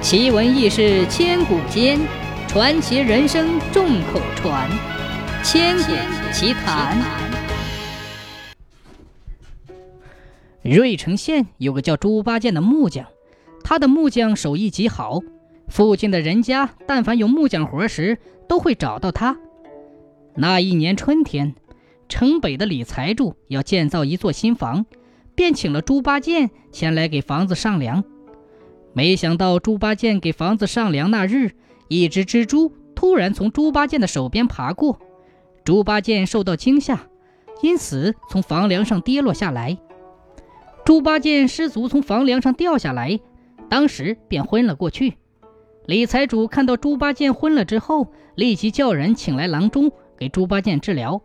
奇闻异事千古间，传奇人生众口传。千古奇谈。芮城县有个叫猪八戒的木匠，他的木匠手艺极好，附近的人家但凡有木匠活时，都会找到他。那一年春天，城北的李财主要建造一座新房，便请了猪八戒前来给房子上梁。没想到猪八戒给房子上梁那日，一只蜘蛛突然从猪八戒的手边爬过，猪八戒受到惊吓，因此从房梁上跌落下来。猪八戒失足从房梁上掉下来，当时便昏了过去。李财主看到猪八戒昏了之后，立即叫人请来郎中给猪八戒治疗。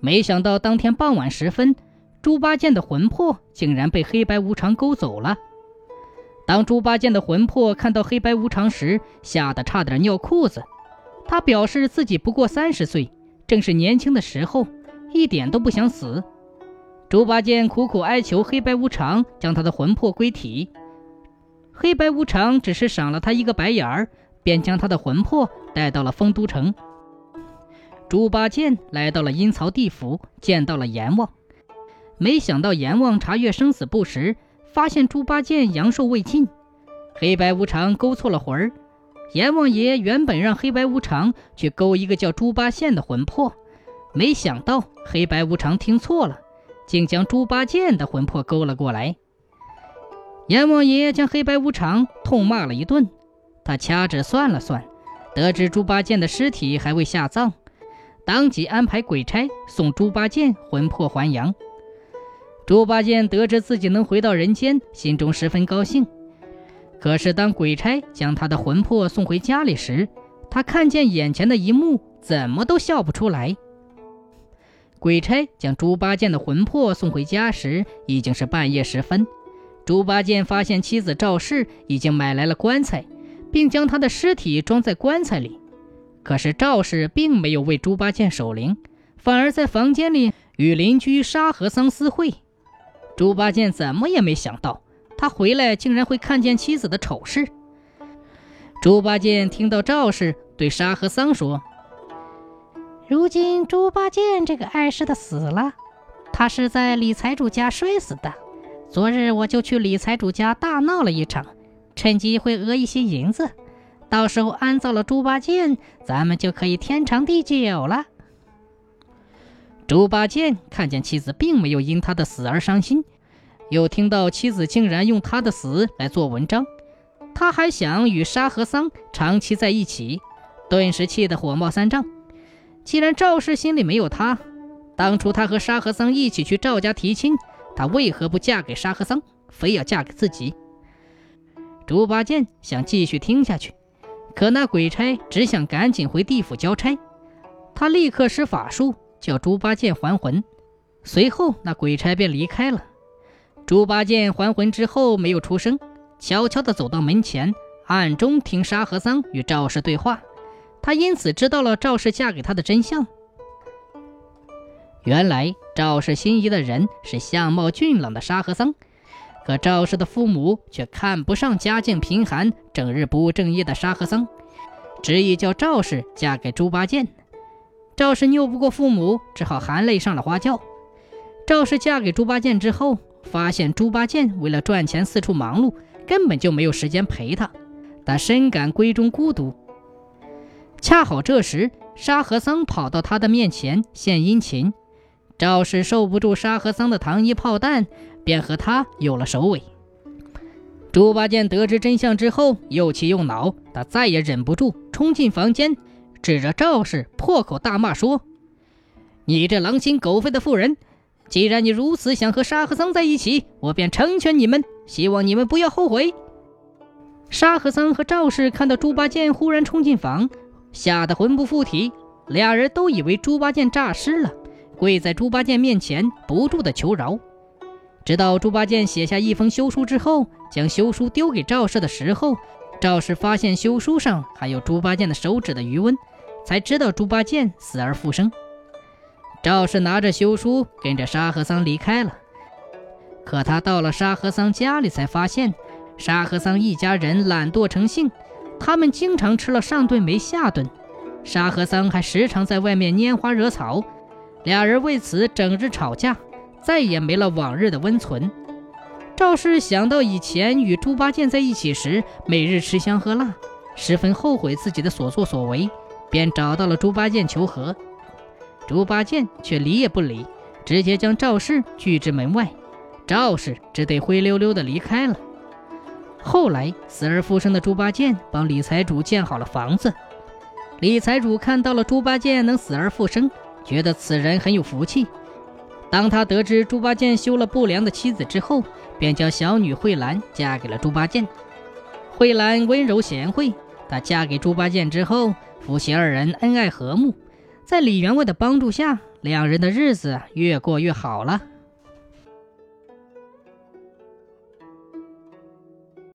没想到当天傍晚时分，猪八戒的魂魄竟然被黑白无常勾走了。当猪八戒的魂魄看到黑白无常时，吓得差点尿裤子。他表示自己不过三十岁，正是年轻的时候，一点都不想死。猪八戒苦苦哀求黑白无常将他的魂魄归体，黑白无常只是赏了他一个白眼儿，便将他的魂魄带到了丰都城。猪八戒来到了阴曹地府，见到了阎王，没想到阎王查阅生死簿时。发现猪八戒阳寿未尽，黑白无常勾错了魂儿。阎王爷原本让黑白无常去勾一个叫猪八戒的魂魄，没想到黑白无常听错了，竟将猪八戒的魂魄勾了过来。阎王爷将黑白无常痛骂了一顿，他掐指算了算，得知猪八戒的尸体还未下葬，当即安排鬼差送猪八戒魂魄还阳。猪八戒得知自己能回到人间，心中十分高兴。可是，当鬼差将他的魂魄送回家里时，他看见眼前的一幕，怎么都笑不出来。鬼差将猪八戒的魂魄送回家时，已经是半夜时分。猪八戒发现妻子赵氏已经买来了棺材，并将他的尸体装在棺材里。可是赵氏并没有为猪八戒守灵，反而在房间里与邻居沙和尚私会。猪八戒怎么也没想到，他回来竟然会看见妻子的丑事。猪八戒听到赵氏对沙和尚说：“如今猪八戒这个碍事的死了，他是在李财主家摔死的。昨日我就去李财主家大闹了一场，趁机会讹一些银子，到时候安葬了猪八戒，咱们就可以天长地久了。”猪八戒看见妻子并没有因他的死而伤心，又听到妻子竟然用他的死来做文章，他还想与沙和尚长期在一起，顿时气得火冒三丈。既然赵氏心里没有他，当初他和沙和尚一起去赵家提亲，他为何不嫁给沙和尚，非要嫁给自己？猪八戒想继续听下去，可那鬼差只想赶紧回地府交差，他立刻施法术。叫猪八戒还魂，随后那鬼差便离开了。猪八戒还魂之后没有出声，悄悄地走到门前，暗中听沙和尚与赵氏对话。他因此知道了赵氏嫁给他的真相。原来赵氏心仪的人是相貌俊朗的沙和尚，可赵氏的父母却看不上家境贫寒、整日不务正业的沙和尚，执意叫赵氏嫁给猪八戒。赵氏拗不过父母，只好含泪上了花轿。赵氏嫁给猪八戒之后，发现猪八戒为了赚钱四处忙碌，根本就没有时间陪他，他深感闺中孤独。恰好这时，沙和尚跑到他的面前献殷勤，赵氏受不住沙和尚的糖衣炮弹，便和他有了首尾。猪八戒得知真相之后，又气又恼，他再也忍不住，冲进房间。指着赵氏破口大骂说：“你这狼心狗肺的妇人！既然你如此想和沙和尚在一起，我便成全你们，希望你们不要后悔。”沙和尚和赵氏看到猪八戒忽然冲进房，吓得魂不附体，俩人都以为猪八戒诈尸了，跪在猪八戒面前不住的求饶。直到猪八戒写下一封休书之后，将休书丢给赵氏的时候，赵氏发现休书上还有猪八戒的手指的余温。才知道猪八戒死而复生。赵氏拿着休书跟着沙和尚离开了。可他到了沙和尚家里，才发现沙和桑一家人懒惰成性，他们经常吃了上顿没下顿。沙和桑还时常在外面拈花惹草，俩人为此整日吵架，再也没了往日的温存。赵氏想到以前与猪八戒在一起时，每日吃香喝辣，十分后悔自己的所作所为，便找到了猪八戒求和。猪八戒却理也不理，直接将赵氏拒之门外。赵氏只得灰溜溜地离开了。后来死而复生的猪八戒帮李财主建好了房子。李财主看到了猪八戒能死而复生，觉得此人很有福气。当他得知猪八戒休了不良的妻子之后，便将小女慧兰嫁给了猪八戒。慧兰温柔贤惠，她嫁给猪八戒之后，夫妻二人恩爱和睦，在李员外的帮助下，两人的日子越过越好了。